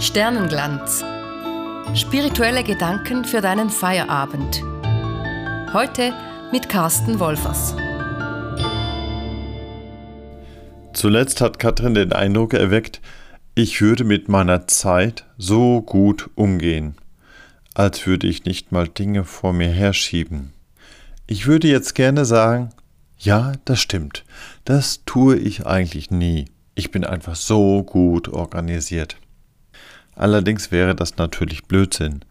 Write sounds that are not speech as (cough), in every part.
Sternenglanz. Spirituelle Gedanken für deinen Feierabend. Heute mit Carsten Wolfers. Zuletzt hat Katrin den Eindruck erweckt, ich würde mit meiner Zeit so gut umgehen, als würde ich nicht mal Dinge vor mir herschieben. Ich würde jetzt gerne sagen, ja, das stimmt, das tue ich eigentlich nie. Ich bin einfach so gut organisiert. Allerdings wäre das natürlich Blödsinn.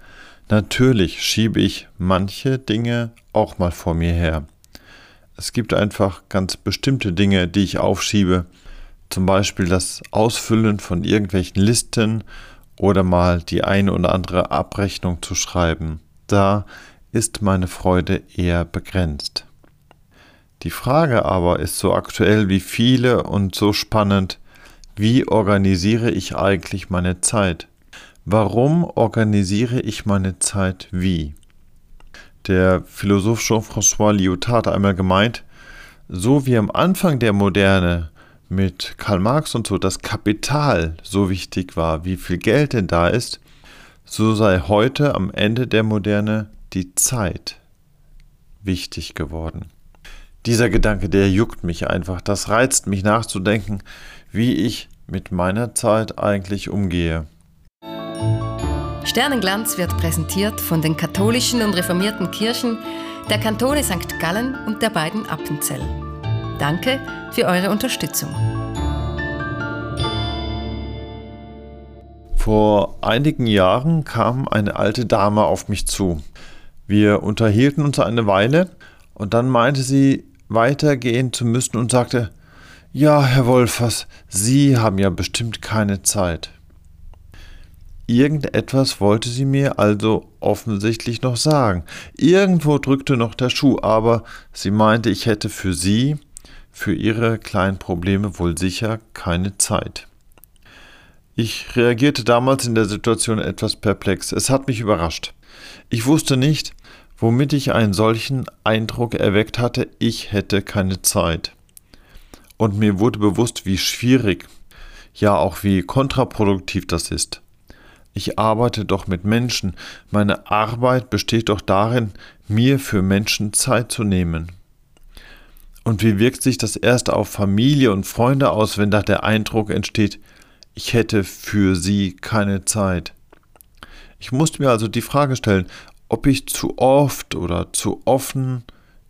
Natürlich schiebe ich manche Dinge auch mal vor mir her. Es gibt einfach ganz bestimmte Dinge, die ich aufschiebe, zum Beispiel das Ausfüllen von irgendwelchen Listen oder mal die eine oder andere Abrechnung zu schreiben. Da ist meine Freude eher begrenzt. Die Frage aber ist so aktuell wie viele und so spannend, wie organisiere ich eigentlich meine Zeit? Warum organisiere ich meine Zeit wie? Der Philosoph Jean-François Lyotard hat einmal gemeint, so wie am Anfang der Moderne mit Karl Marx und so das Kapital so wichtig war, wie viel Geld denn da ist, so sei heute am Ende der Moderne die Zeit wichtig geworden. Dieser Gedanke, der juckt mich einfach, das reizt mich nachzudenken, wie ich mit meiner Zeit eigentlich umgehe. Sternenglanz wird präsentiert von den katholischen und reformierten Kirchen der Kantone St. Gallen und der beiden Appenzell. Danke für eure Unterstützung. Vor einigen Jahren kam eine alte Dame auf mich zu. Wir unterhielten uns eine Weile und dann meinte sie, weitergehen zu müssen und sagte, ja, Herr Wolfers, Sie haben ja bestimmt keine Zeit. Irgendetwas wollte sie mir also offensichtlich noch sagen. Irgendwo drückte noch der Schuh, aber sie meinte, ich hätte für sie, für ihre kleinen Probleme wohl sicher keine Zeit. Ich reagierte damals in der Situation etwas perplex. Es hat mich überrascht. Ich wusste nicht, womit ich einen solchen Eindruck erweckt hatte, ich hätte keine Zeit. Und mir wurde bewusst, wie schwierig, ja auch wie kontraproduktiv das ist. Ich arbeite doch mit Menschen, meine Arbeit besteht doch darin, mir für Menschen Zeit zu nehmen. Und wie wirkt sich das erst auf Familie und Freunde aus, wenn da der Eindruck entsteht, ich hätte für sie keine Zeit? Ich musste mir also die Frage stellen, ob ich zu oft oder zu offen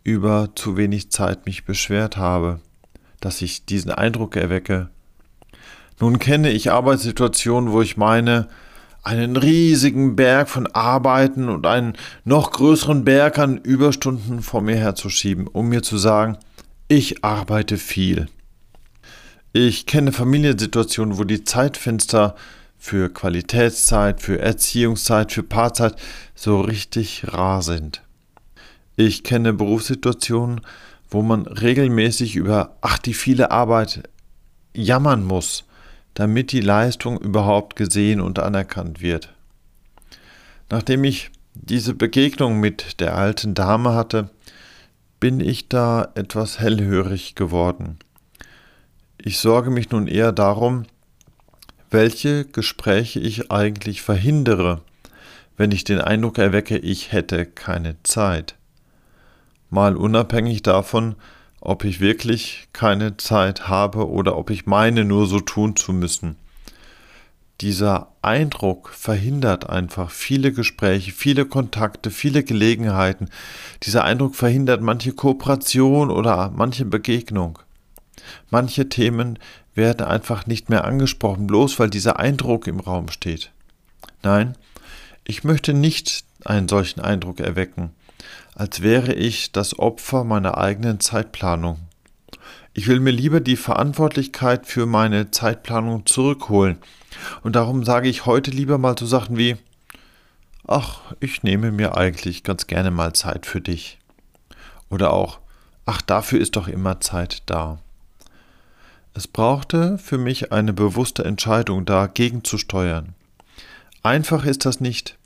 über zu wenig Zeit mich beschwert habe, dass ich diesen Eindruck erwecke. Nun kenne ich Arbeitssituationen, wo ich meine, einen riesigen Berg von Arbeiten und einen noch größeren Berg an Überstunden vor mir herzuschieben, um mir zu sagen, ich arbeite viel. Ich kenne Familiensituationen, wo die Zeitfenster für Qualitätszeit, für Erziehungszeit, für Paarzeit so richtig rar sind. Ich kenne Berufssituationen, wo man regelmäßig über, ach, die viele Arbeit jammern muss, damit die Leistung überhaupt gesehen und anerkannt wird. Nachdem ich diese Begegnung mit der alten Dame hatte, bin ich da etwas hellhörig geworden. Ich sorge mich nun eher darum, welche Gespräche ich eigentlich verhindere, wenn ich den Eindruck erwecke, ich hätte keine Zeit. Mal unabhängig davon, ob ich wirklich keine Zeit habe oder ob ich meine, nur so tun zu müssen. Dieser Eindruck verhindert einfach viele Gespräche, viele Kontakte, viele Gelegenheiten. Dieser Eindruck verhindert manche Kooperation oder manche Begegnung. Manche Themen werden einfach nicht mehr angesprochen, bloß weil dieser Eindruck im Raum steht. Nein, ich möchte nicht einen solchen Eindruck erwecken, als wäre ich das Opfer meiner eigenen Zeitplanung. Ich will mir lieber die Verantwortlichkeit für meine Zeitplanung zurückholen, und darum sage ich heute lieber mal so Sachen wie Ach, ich nehme mir eigentlich ganz gerne mal Zeit für dich. Oder auch Ach, dafür ist doch immer Zeit da. Es brauchte für mich eine bewusste Entscheidung, dagegen zu steuern. Einfach ist das nicht,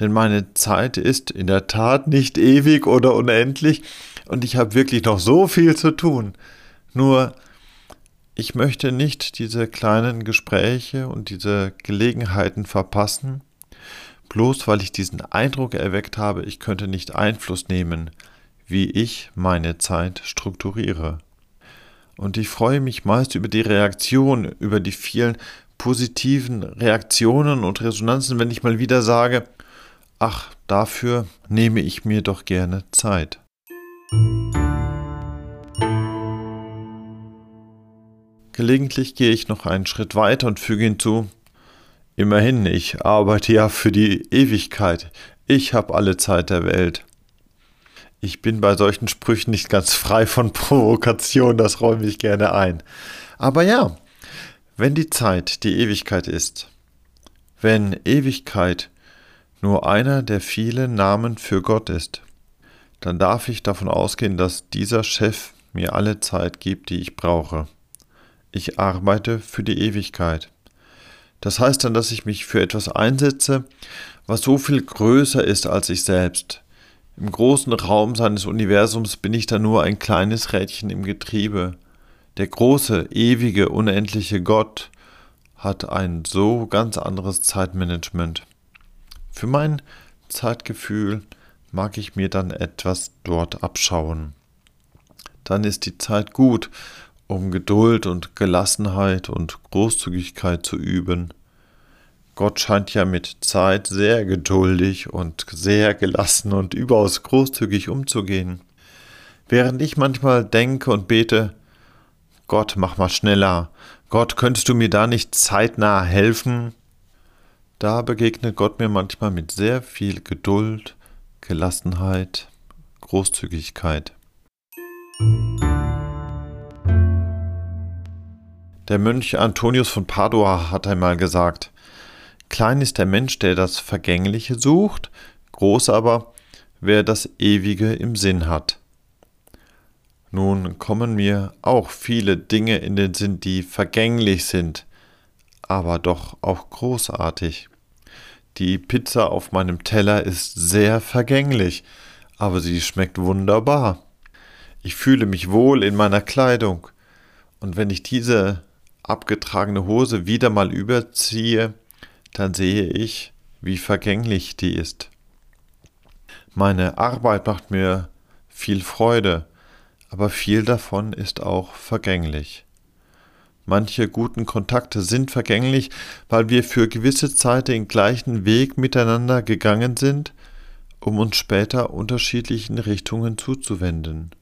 denn meine Zeit ist in der Tat nicht ewig oder unendlich und ich habe wirklich noch so viel zu tun. Nur, ich möchte nicht diese kleinen Gespräche und diese Gelegenheiten verpassen, bloß weil ich diesen Eindruck erweckt habe, ich könnte nicht Einfluss nehmen, wie ich meine Zeit strukturiere. Und ich freue mich meist über die Reaktion, über die vielen positiven Reaktionen und Resonanzen, wenn ich mal wieder sage, ach, dafür nehme ich mir doch gerne Zeit. Gelegentlich gehe ich noch einen Schritt weiter und füge hinzu, immerhin, ich arbeite ja für die Ewigkeit, ich habe alle Zeit der Welt. Ich bin bei solchen Sprüchen nicht ganz frei von (laughs) Provokation, das räume ich gerne ein. Aber ja, wenn die Zeit die Ewigkeit ist, wenn Ewigkeit nur einer der vielen Namen für Gott ist, dann darf ich davon ausgehen, dass dieser Chef mir alle Zeit gibt, die ich brauche. Ich arbeite für die Ewigkeit. Das heißt dann, dass ich mich für etwas einsetze, was so viel größer ist als ich selbst. Im großen Raum seines Universums bin ich dann nur ein kleines Rädchen im Getriebe. Der große, ewige, unendliche Gott hat ein so ganz anderes Zeitmanagement. Für mein Zeitgefühl mag ich mir dann etwas dort abschauen. Dann ist die Zeit gut, um Geduld und Gelassenheit und Großzügigkeit zu üben. Gott scheint ja mit Zeit sehr geduldig und sehr gelassen und überaus großzügig umzugehen. Während ich manchmal denke und bete, Gott, mach mal schneller, Gott, könntest du mir da nicht zeitnah helfen? Da begegnet Gott mir manchmal mit sehr viel Geduld, Gelassenheit, Großzügigkeit. Der Mönch Antonius von Padua hat einmal gesagt, Klein ist der Mensch, der das Vergängliche sucht, groß aber, wer das Ewige im Sinn hat. Nun kommen mir auch viele Dinge in den Sinn, die vergänglich sind, aber doch auch großartig. Die Pizza auf meinem Teller ist sehr vergänglich, aber sie schmeckt wunderbar. Ich fühle mich wohl in meiner Kleidung, und wenn ich diese abgetragene Hose wieder mal überziehe, dann sehe ich, wie vergänglich die ist. Meine Arbeit macht mir viel Freude, aber viel davon ist auch vergänglich. Manche guten Kontakte sind vergänglich, weil wir für gewisse Zeit den gleichen Weg miteinander gegangen sind, um uns später unterschiedlichen Richtungen zuzuwenden.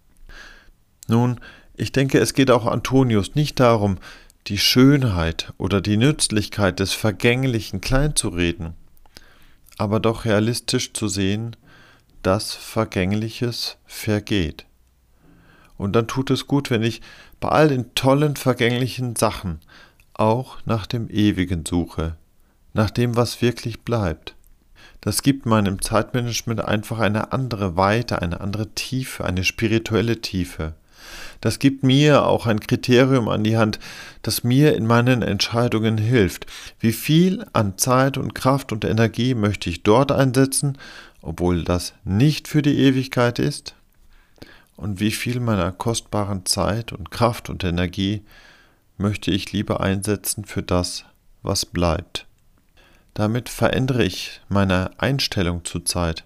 Nun, ich denke, es geht auch Antonius nicht darum, die Schönheit oder die Nützlichkeit des Vergänglichen kleinzureden, aber doch realistisch zu sehen, dass Vergängliches vergeht. Und dann tut es gut, wenn ich bei all den tollen vergänglichen Sachen auch nach dem Ewigen suche, nach dem, was wirklich bleibt. Das gibt meinem Zeitmanagement einfach eine andere Weite, eine andere Tiefe, eine spirituelle Tiefe. Das gibt mir auch ein Kriterium an die Hand, das mir in meinen Entscheidungen hilft. Wie viel an Zeit und Kraft und Energie möchte ich dort einsetzen, obwohl das nicht für die Ewigkeit ist? Und wie viel meiner kostbaren Zeit und Kraft und Energie möchte ich lieber einsetzen für das, was bleibt? Damit verändere ich meine Einstellung zur Zeit.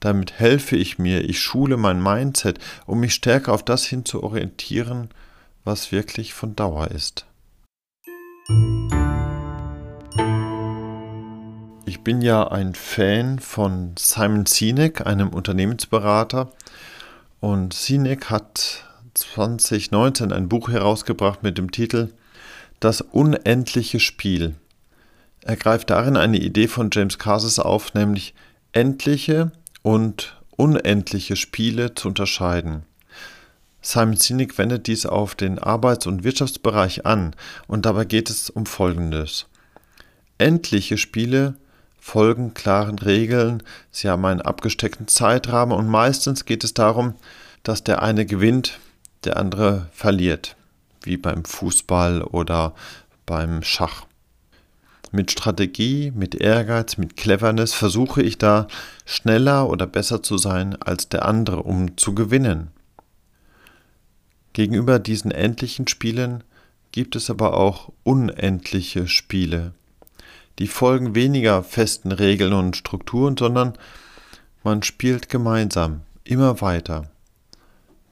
Damit helfe ich mir, ich schule mein Mindset, um mich stärker auf das hin zu orientieren, was wirklich von Dauer ist. Ich bin ja ein Fan von Simon Sinek, einem Unternehmensberater, und Sinek hat 2019 ein Buch herausgebracht mit dem Titel Das unendliche Spiel. Er greift darin eine Idee von James Carses auf, nämlich endliche und unendliche Spiele zu unterscheiden. Simon Sinek wendet dies auf den Arbeits- und Wirtschaftsbereich an und dabei geht es um Folgendes. Endliche Spiele folgen klaren Regeln, sie haben einen abgesteckten Zeitrahmen und meistens geht es darum, dass der eine gewinnt, der andere verliert, wie beim Fußball oder beim Schach. Mit Strategie, mit Ehrgeiz, mit Cleverness versuche ich da schneller oder besser zu sein als der andere, um zu gewinnen. Gegenüber diesen endlichen Spielen gibt es aber auch unendliche Spiele. Die folgen weniger festen Regeln und Strukturen, sondern man spielt gemeinsam immer weiter.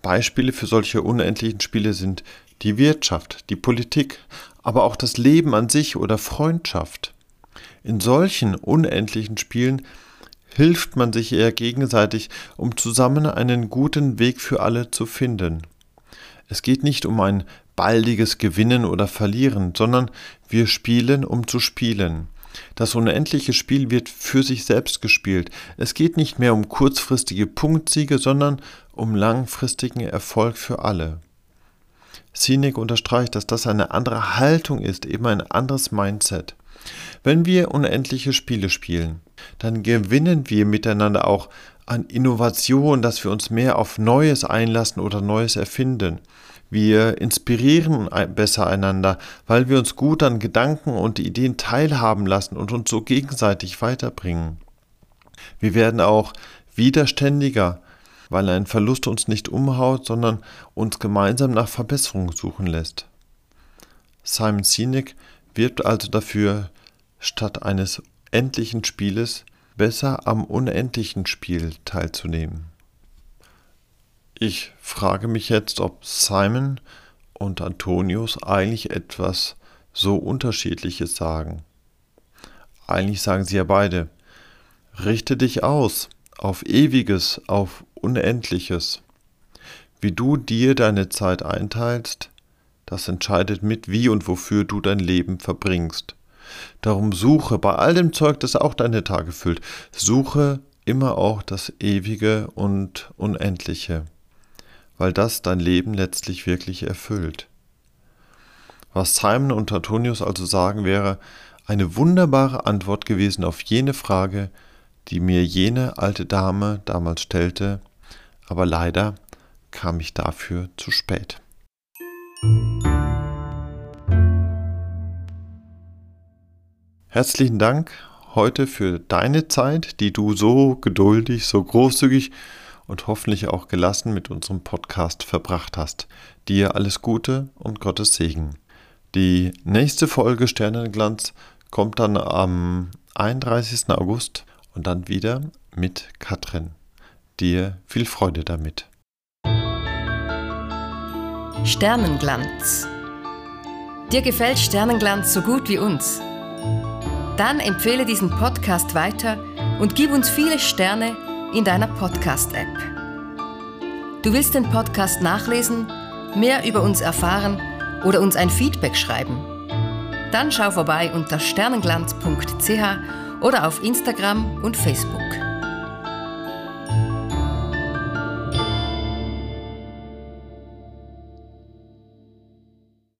Beispiele für solche unendlichen Spiele sind die Wirtschaft, die Politik, aber auch das Leben an sich oder Freundschaft. In solchen unendlichen Spielen hilft man sich eher gegenseitig, um zusammen einen guten Weg für alle zu finden. Es geht nicht um ein baldiges Gewinnen oder Verlieren, sondern wir spielen, um zu spielen. Das unendliche Spiel wird für sich selbst gespielt. Es geht nicht mehr um kurzfristige Punktsiege, sondern um langfristigen Erfolg für alle. Sinek unterstreicht, dass das eine andere Haltung ist, eben ein anderes Mindset. Wenn wir unendliche Spiele spielen, dann gewinnen wir miteinander auch an Innovation, dass wir uns mehr auf Neues einlassen oder Neues erfinden. Wir inspirieren besser einander, weil wir uns gut an Gedanken und Ideen teilhaben lassen und uns so gegenseitig weiterbringen. Wir werden auch widerständiger, weil ein Verlust uns nicht umhaut, sondern uns gemeinsam nach Verbesserung suchen lässt. Simon Sinek wirbt also dafür, statt eines endlichen Spieles besser am unendlichen Spiel teilzunehmen. Ich frage mich jetzt, ob Simon und Antonius eigentlich etwas so unterschiedliches sagen. Eigentlich sagen sie ja beide, richte dich aus auf ewiges, auf unendliches. Wie du dir deine Zeit einteilst, das entscheidet mit, wie und wofür du dein Leben verbringst. Darum suche bei all dem Zeug, das auch deine Tage füllt, suche immer auch das Ewige und Unendliche weil das dein Leben letztlich wirklich erfüllt. Was Simon und Antonius also sagen, wäre eine wunderbare Antwort gewesen auf jene Frage, die mir jene alte Dame damals stellte, aber leider kam ich dafür zu spät. Herzlichen Dank heute für deine Zeit, die du so geduldig, so großzügig und hoffentlich auch gelassen mit unserem Podcast verbracht hast. Dir alles Gute und Gottes Segen. Die nächste Folge Sternenglanz kommt dann am 31. August und dann wieder mit Katrin. Dir viel Freude damit. Sternenglanz. Dir gefällt Sternenglanz so gut wie uns? Dann empfehle diesen Podcast weiter und gib uns viele Sterne in deiner Podcast-App. Du willst den Podcast nachlesen, mehr über uns erfahren oder uns ein Feedback schreiben? Dann schau vorbei unter sternenglanz.ch oder auf Instagram und Facebook.